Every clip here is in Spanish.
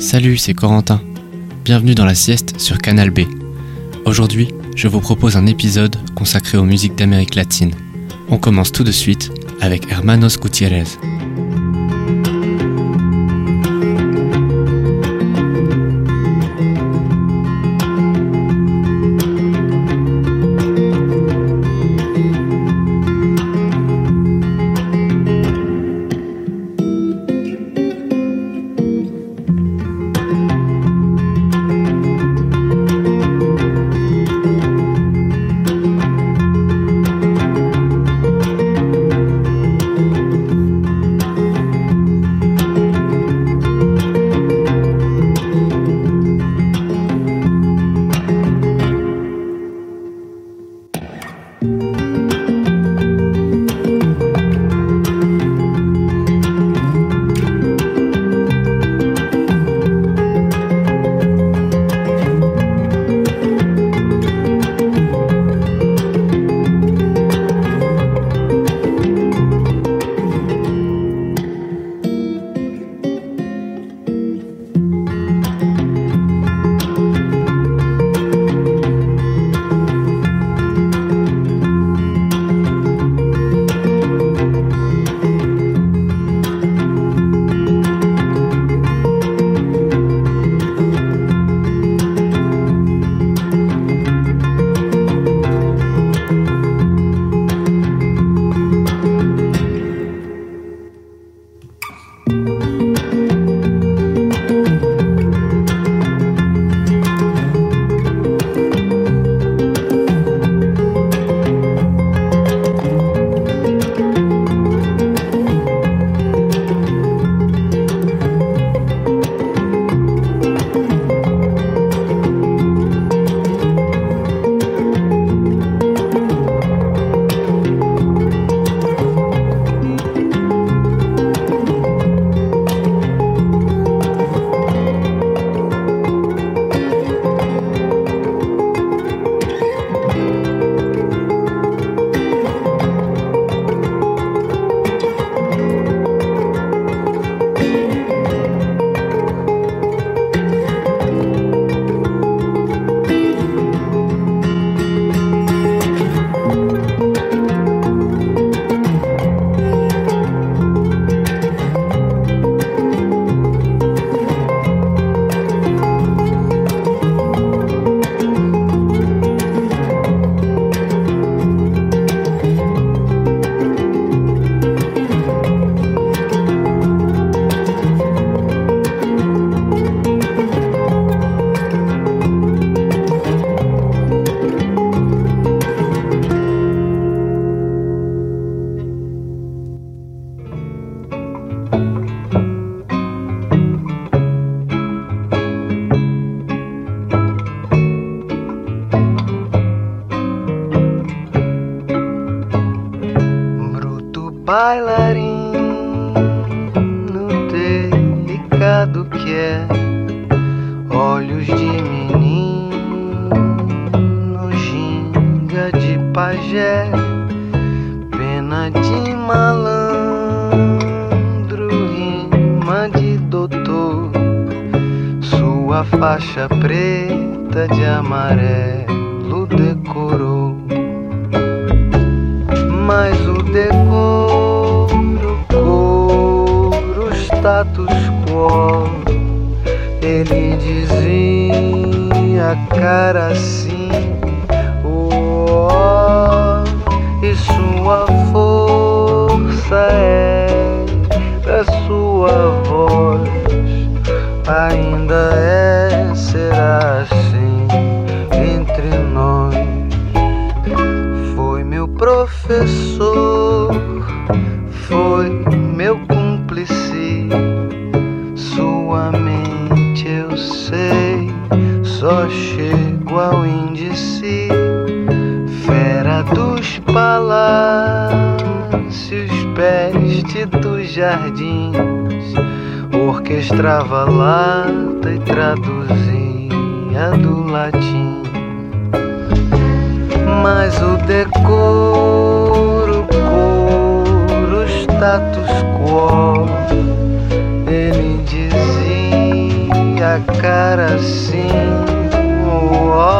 Salut, c'est Corentin. Bienvenue dans la sieste sur Canal B. Aujourd'hui, je vous propose un épisode consacré aux musiques d'Amérique latine. On commence tout de suite avec Hermanos Gutiérrez. bailarino delicado que é, olhos de menino, ginga de pajé, pena de malandro, rima de doutor, sua faixa preta de amarelo decorou. Mas o decorou ele dizia cara assim, orquestrava lata e traduzia do latim. Mas o decoro, coro, status quo, ele dizia cara assim, oh,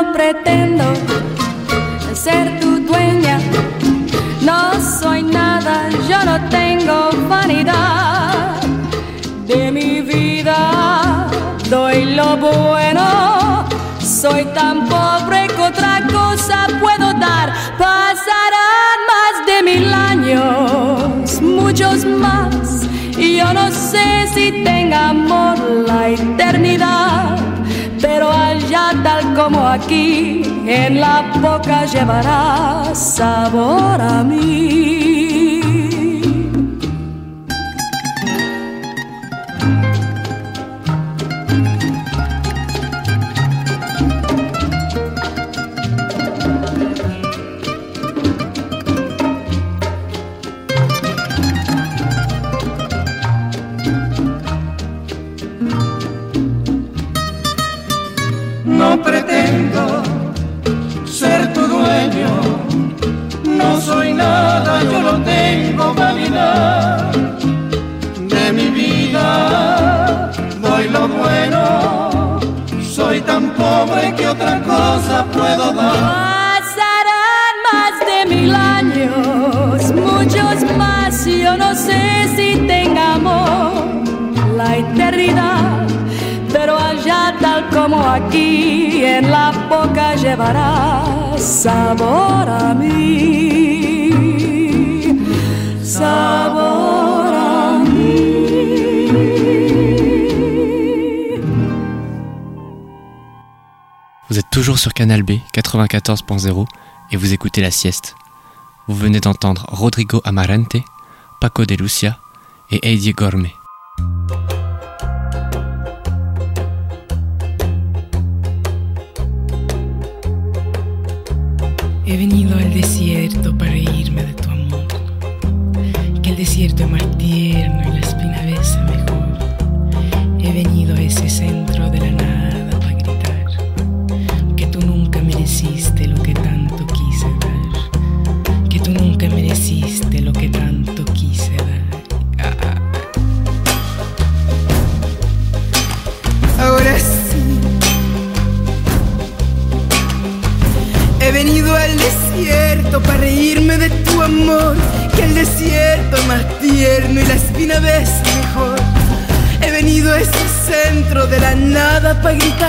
No pretendo ser tu dueña, no soy nada, yo no tengo vanidad. De mi vida, doy lo bueno, soy tan pobre que otra cosa puedo dar, pasarán más de mil años, muchos más, y yo no sé si tenga amor la eternidad pero allá tal como aquí, en la boca llevará sabor a mí. Canal B 94.0 et vous écoutez la sieste. Vous venez d'entendre Rodrigo Amarante, Paco de Lucia et Heidi Gorme. He venido al desierto para reírme de tu amor. Que el desierto es más tierno y la espina besa mejor. He venido a ese centro gritar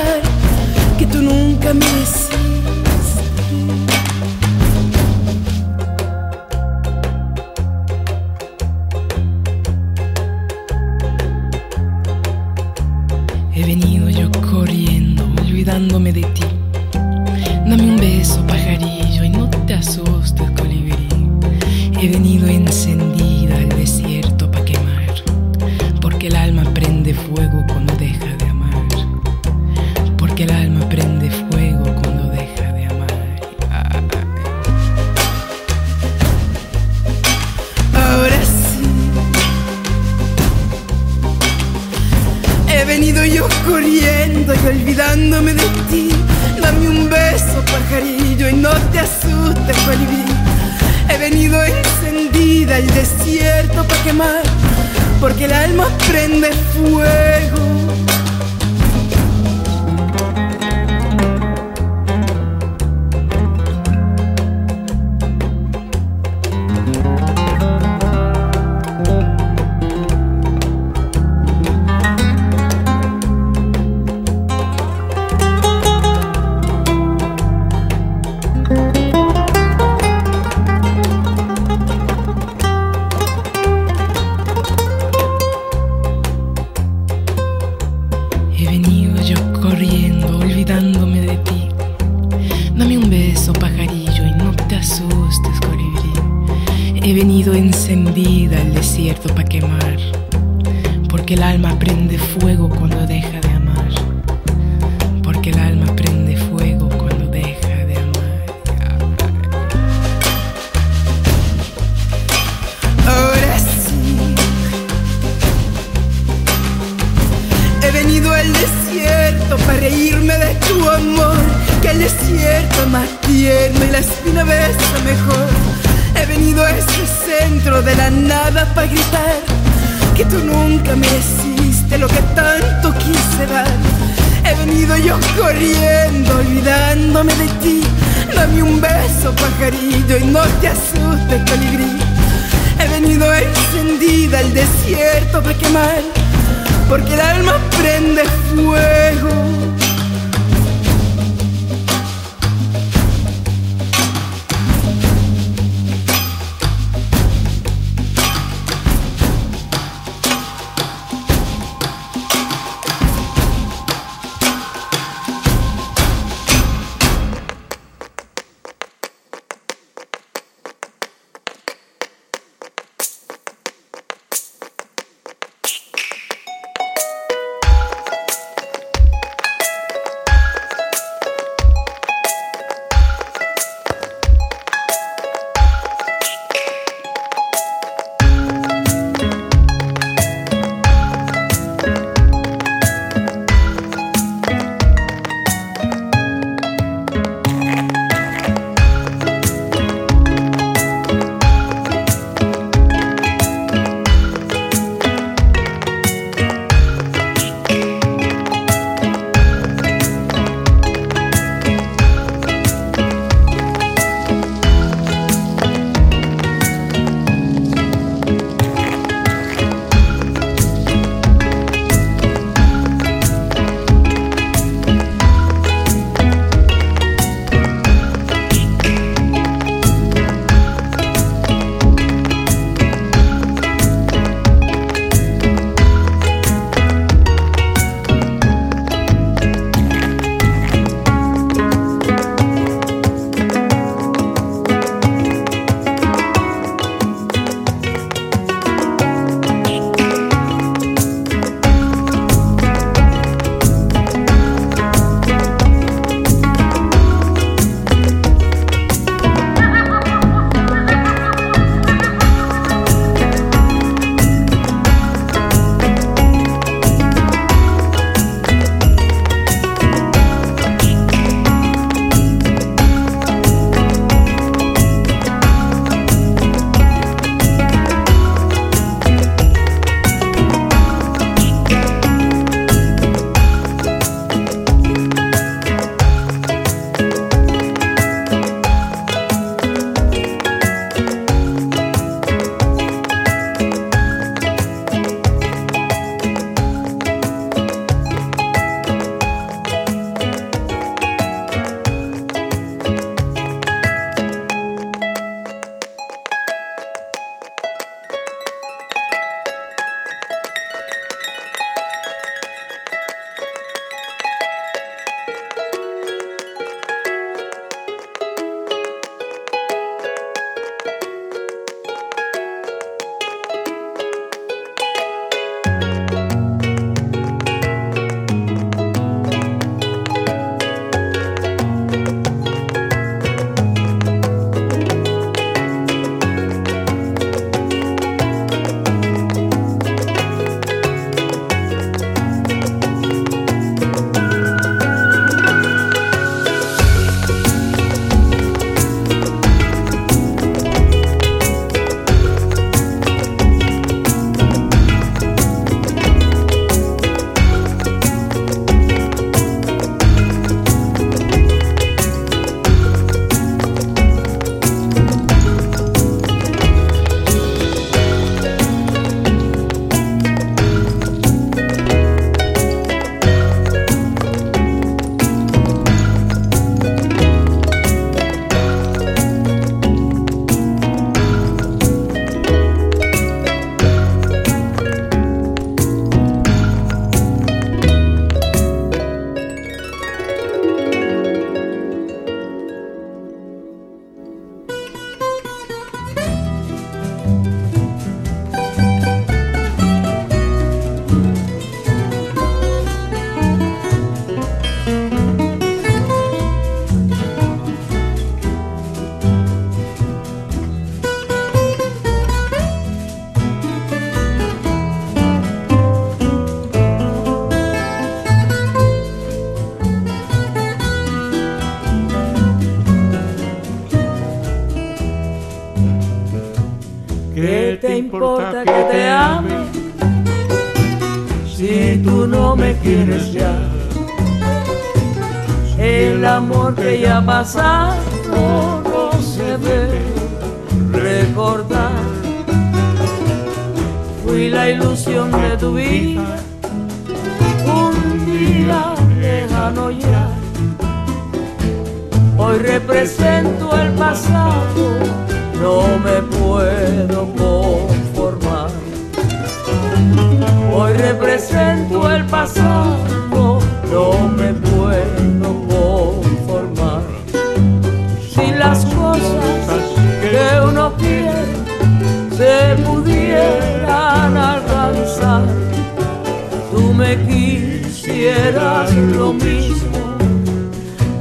lo mismo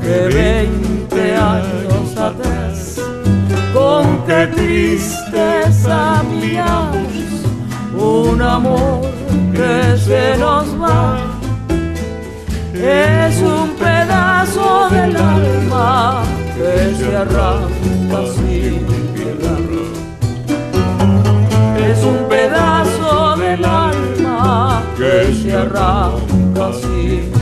que 20 años atrás. Con qué tristeza miramos un amor que se nos va. Es un pedazo del alma que se arranca sin piedad. Es un pedazo del alma que se arranca sin piedad.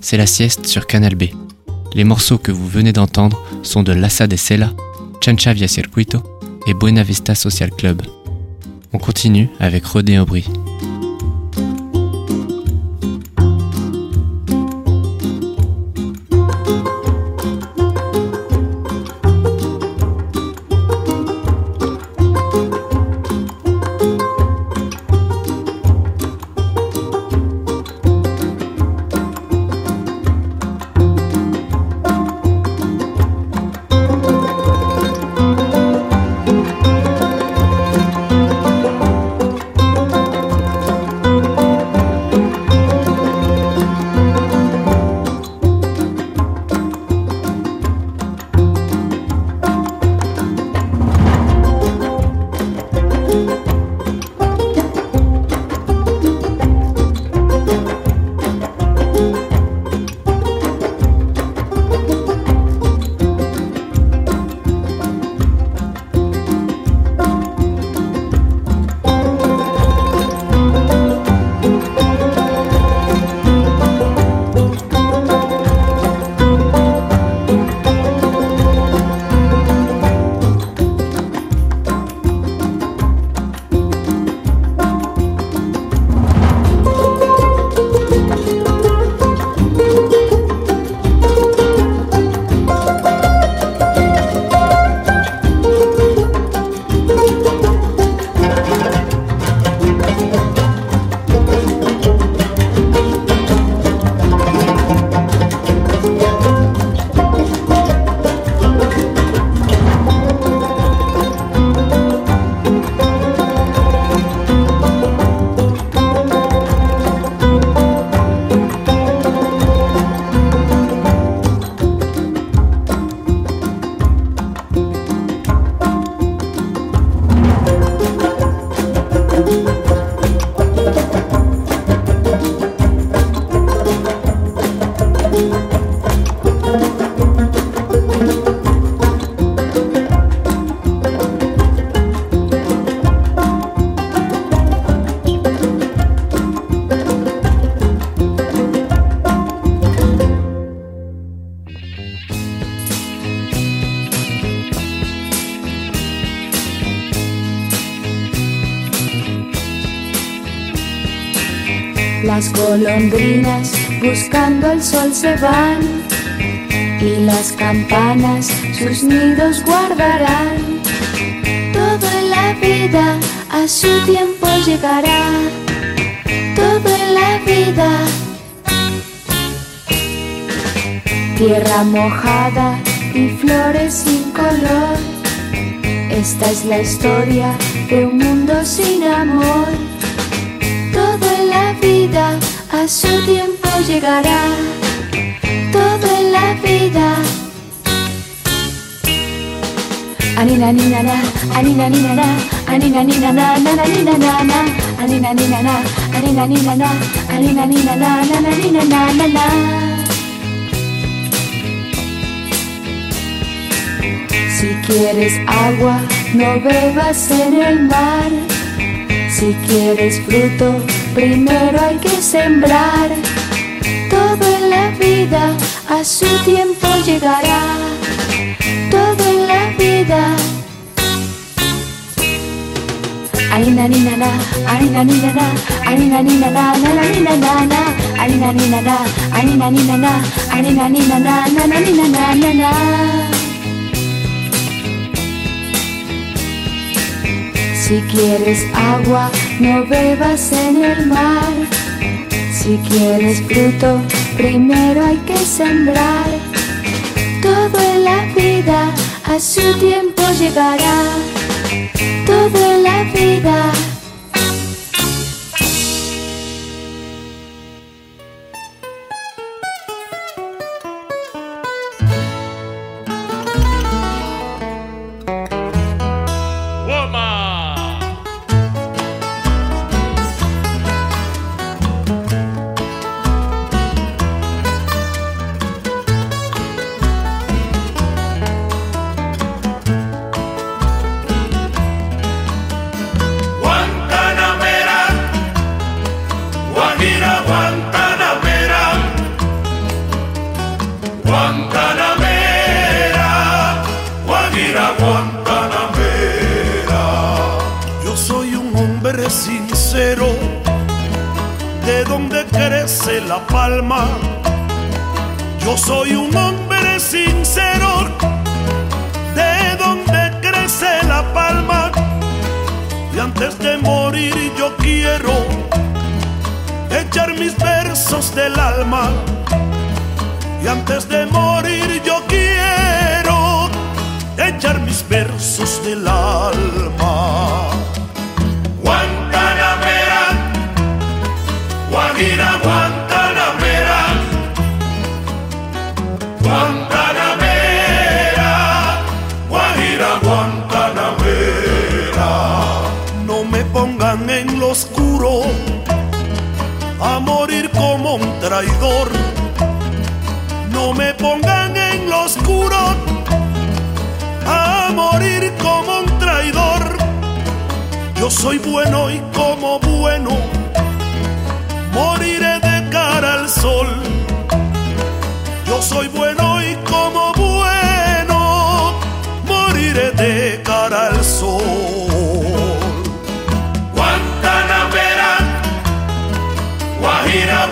C'est la sieste sur Canal B. Les morceaux que vous venez d'entendre sont de Lassa de Sela, Chancha Via Circuito et Buena Vista Social Club. On continue avec Rodé Aubry. Golondrinas buscando el sol se van y las campanas sus nidos guardarán. Todo en la vida a su tiempo llegará. Todo en la vida. Tierra mojada y flores sin color. Esta es la historia de un mundo sin amor. Todo en la vida a su tiempo llegará. Todo en la vida. Anina nina na, anina nina na, anina nina na, na na nina na na, anina nina na, anina nina na, anina nina na, na na nina na na na. Si quieres agua, no bebas en el mar. Si quieres fruto, primero hay que sembrar. Todo en la vida a su tiempo llegará. Todo en la vida. Anina nina na, anina nina na, anina nina na, na na nina na na, anina nina na, anina nina na, anina nina na, na na nina na na na. Si quieres agua, no bebas en el mar. Si quieres fruto, primero hay que sembrar. Todo en la vida a su tiempo llegará. Todo en la vida.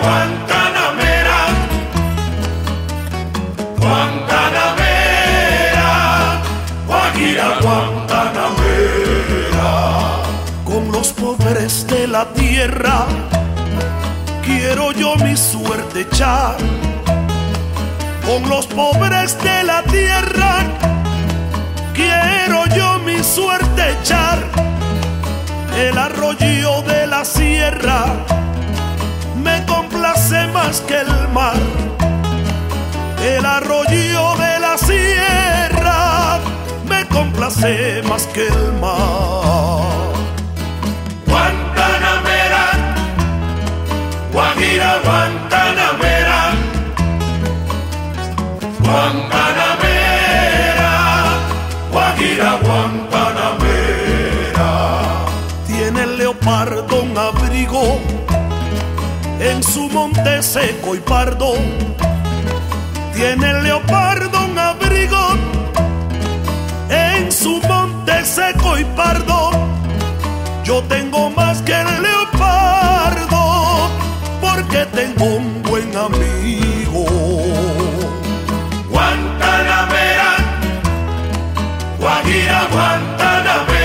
Guantanamera, Guantanamera, Guajira, Guantanamera. Con los pobres de la tierra quiero yo mi suerte echar. Con los pobres de la tierra quiero yo mi suerte echar. El arroyo de la sierra complace más que el mar. El arroyo de la sierra me complace más que el mar. Guantanamera, Guajira, Guantanamera, Guantanamera, Guajira, Guantanamera. Tiene el leopardo un abrigo en su monte seco y pardo. Tiene el leopardo un abrigo en su monte seco y pardo. Yo tengo más que el leopardo, que tengo un buen amigo. Guantanamera, Guajira, Guantanamera,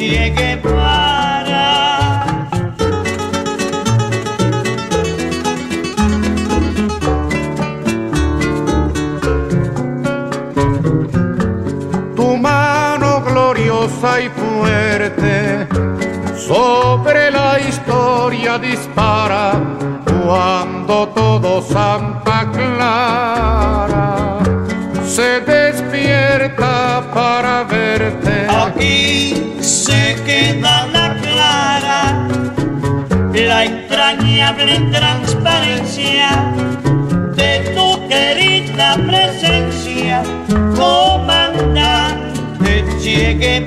Che Guevara. tu mano gloriosa y fuerte sobre la historia dispara cuando todo Aquí se queda la clara, la entrañable transparencia de tu querida presencia, comandante Che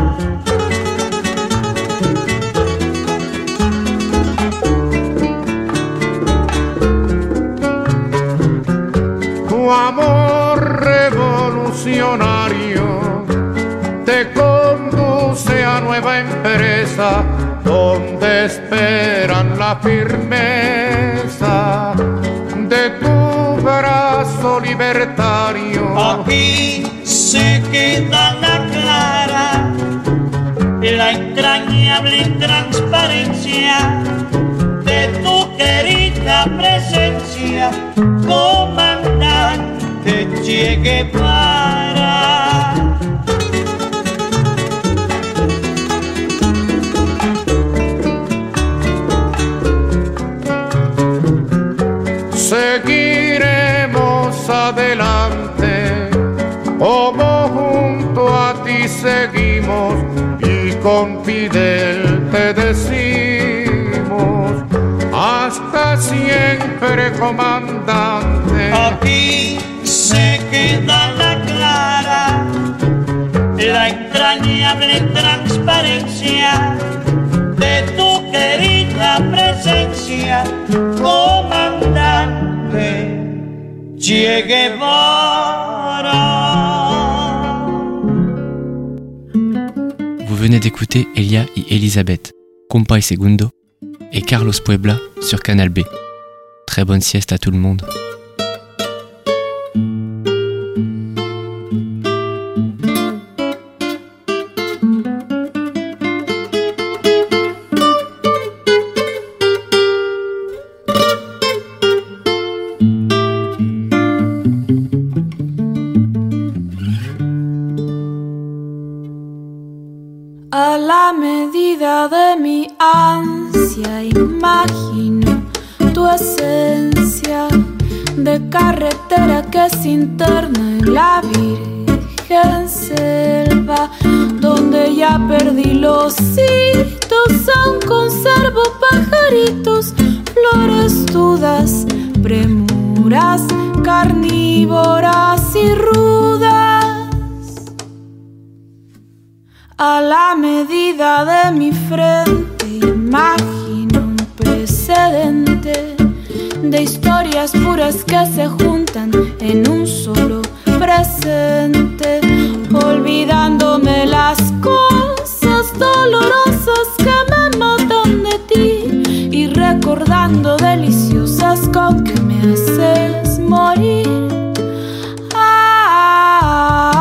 Nueva empresa donde esperan la firmeza de tu brazo libertario. Aquí se queda la clara, la entrañable transparencia de tu querida presencia, comandante Che Guevara. Con Fidel te decimos, hasta siempre comandante. Aquí se queda la clara, la entrañable transparencia de tu querida presencia, comandante Che Guevara. Venez d'écouter Elia y Elisabeth, Compay Segundo et Carlos Puebla sur Canal B. Très bonne sieste à tout le monde. Carretera que se interna en la virgen selva donde ya perdí los hitos aún conservo pajaritos flores dudas premuras carnívoras y rudas. A la medida de mi frente imagino un precedente de historias puras que se juntan en un solo presente, olvidándome las cosas dolorosas que me matan de ti y recordando deliciosas con que me haces morir. Ah,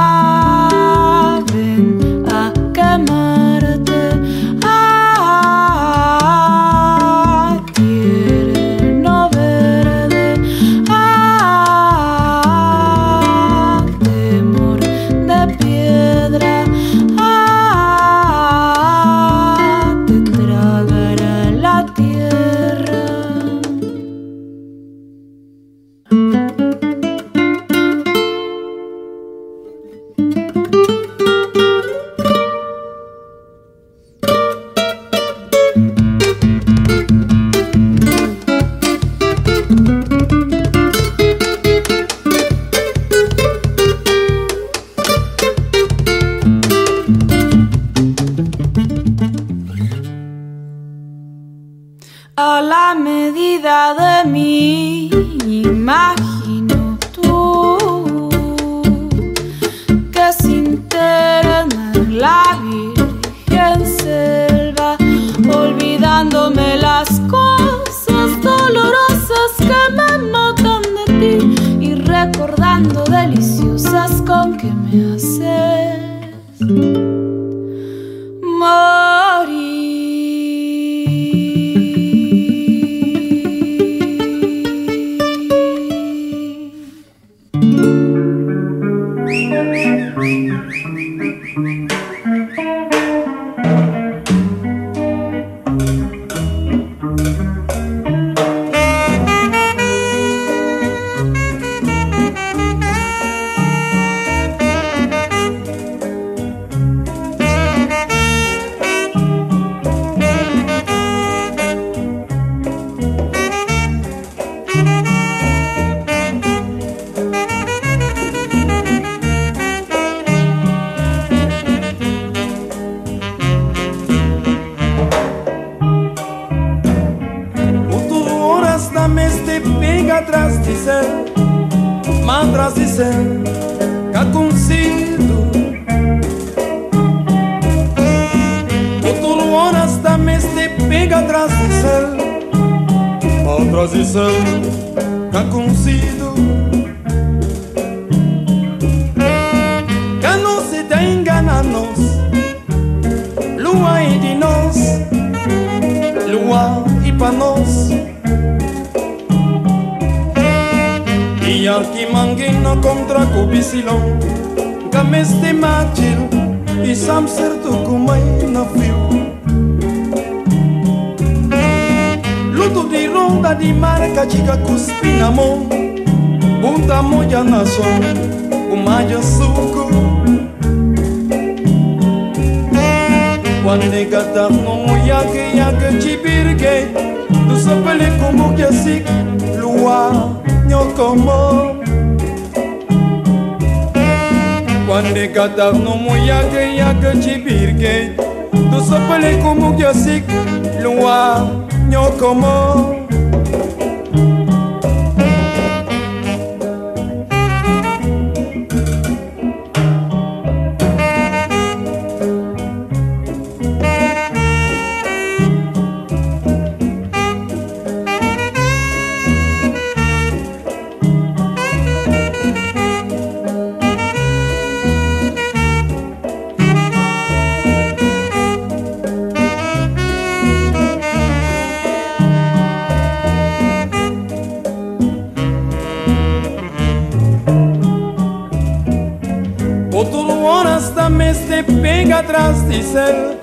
tradición,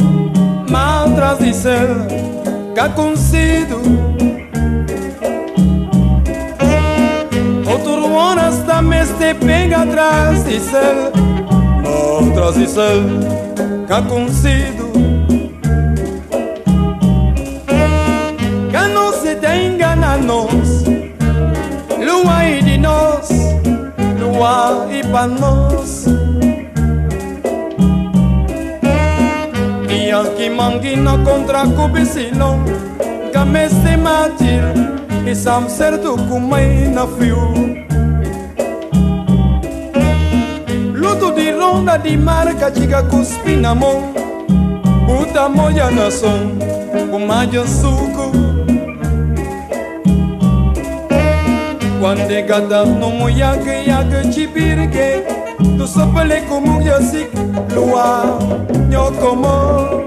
de tradición que é ha o Outro está também se pega atrás de céu, outras de céu que é ha conhecido. Não se tenha a nós, lua e de nós, lua e para nós. mangina contra cubicino Game se matir E sam tu cumei na fiu. Luto di ronda di marca Chica cuspina mon Buta moia na son Cumaia suku. Quando é gata no moiaque Iaque chipirque Tu sopele como eu sic Lua Nyo como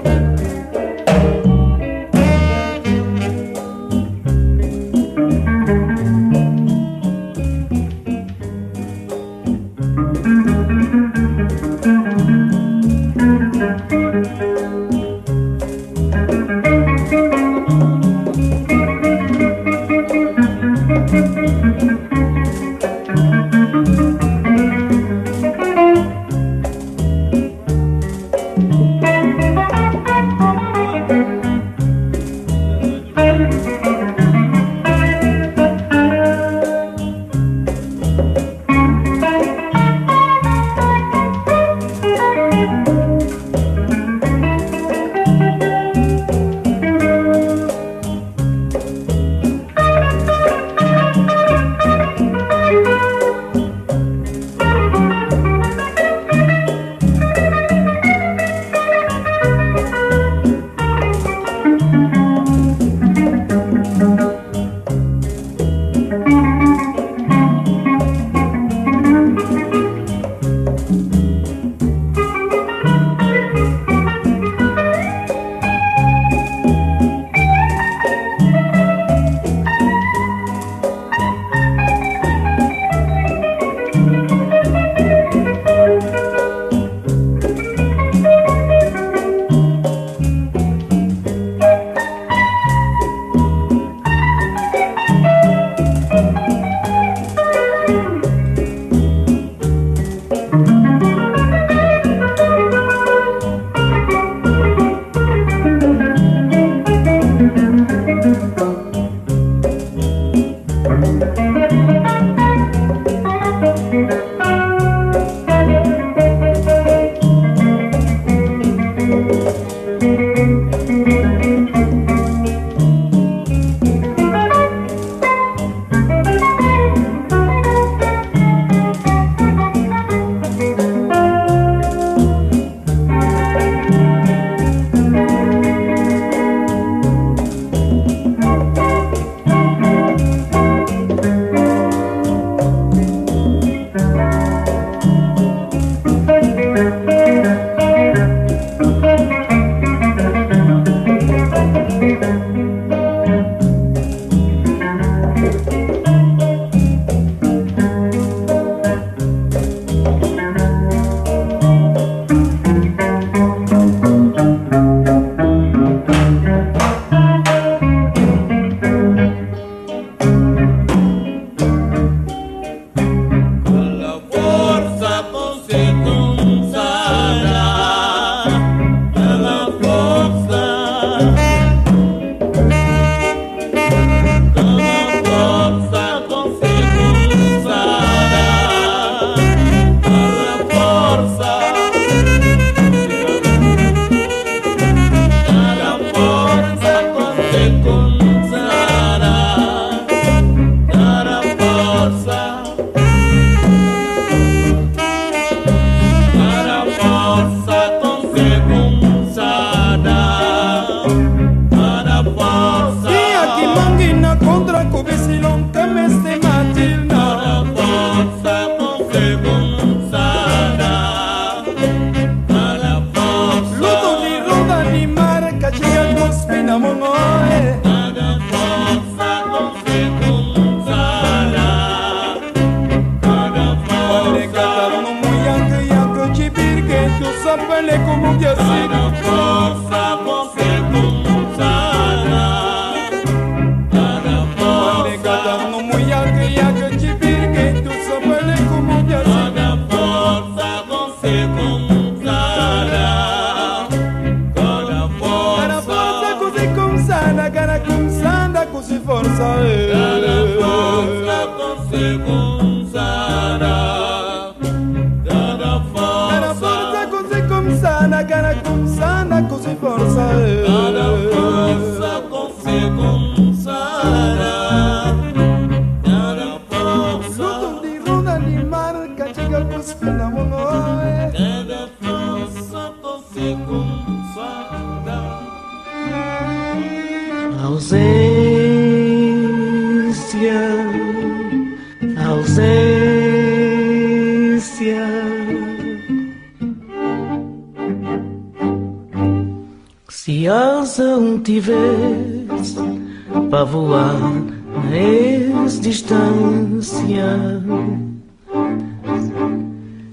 distância.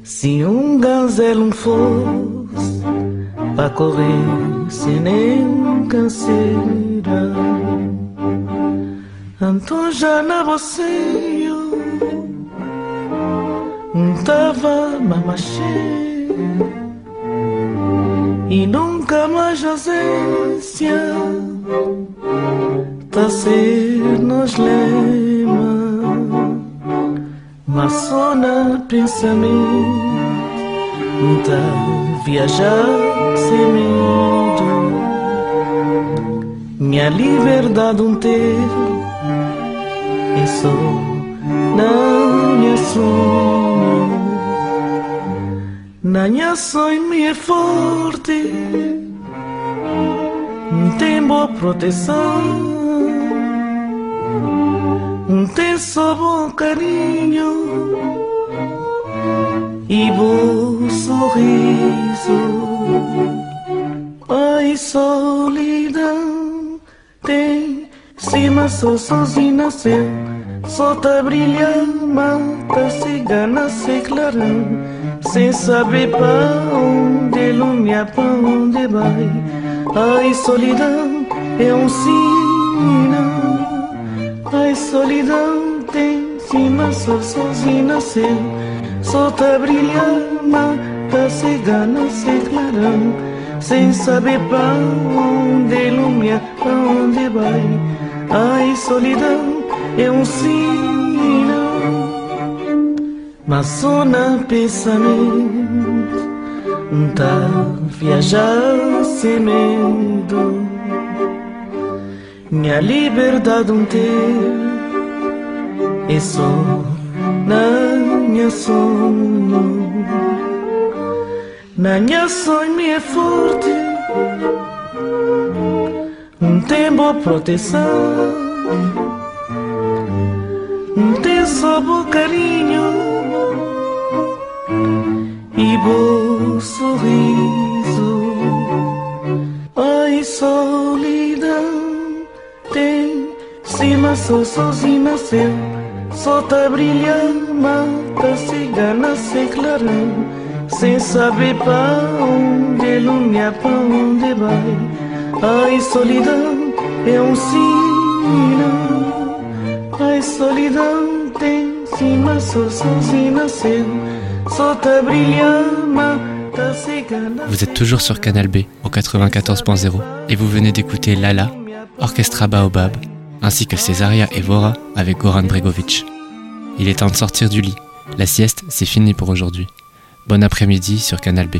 Se um gazelo fosse para correr sem nem canseira, então já na você eu tava mamachê e nunca mais ausência tá ser nos lema mas só na pensamento tá viajar sem medo minha liberdade um ter é só na minha sonho Nanha sonho é forte, tem boa proteção, tem só bom carinho e bom sorriso. Ai, solidão, tem cima só sozinha nasceu, só tá brilhando, mata cigana se clarão sem saber para onde lumia, para onde vai. Ai, solidão é um sinal. Ai, solidão tem cima, só sozinho nasceu. Só tá brilhando, tá cegando, sem clarão. Sem saber para onde lumia, para onde vai. Ai, solidão é um sinal. Mas só na pensamento Tá viajar sem medo Minha liberdade um ter É só na minha sonho Na minha sonho é forte Um tempo proteção Um tem só bom carinho e bom sorriso. Ai, solidão, só sozinho nasceu, só tá brilhando, mata cigana sem clarão, sem saber para onde lumia, para onde vai. Ai, solidão, é um sinal. Ai, solidão, tem cima só sozinho nasceu. Vous êtes toujours sur Canal B au 94.0 et vous venez d'écouter Lala, Orchestra Baobab, ainsi que Césaria et Vora avec Goran Bregovic. Il est temps de sortir du lit. La sieste, c'est fini pour aujourd'hui. Bon après-midi sur Canal B.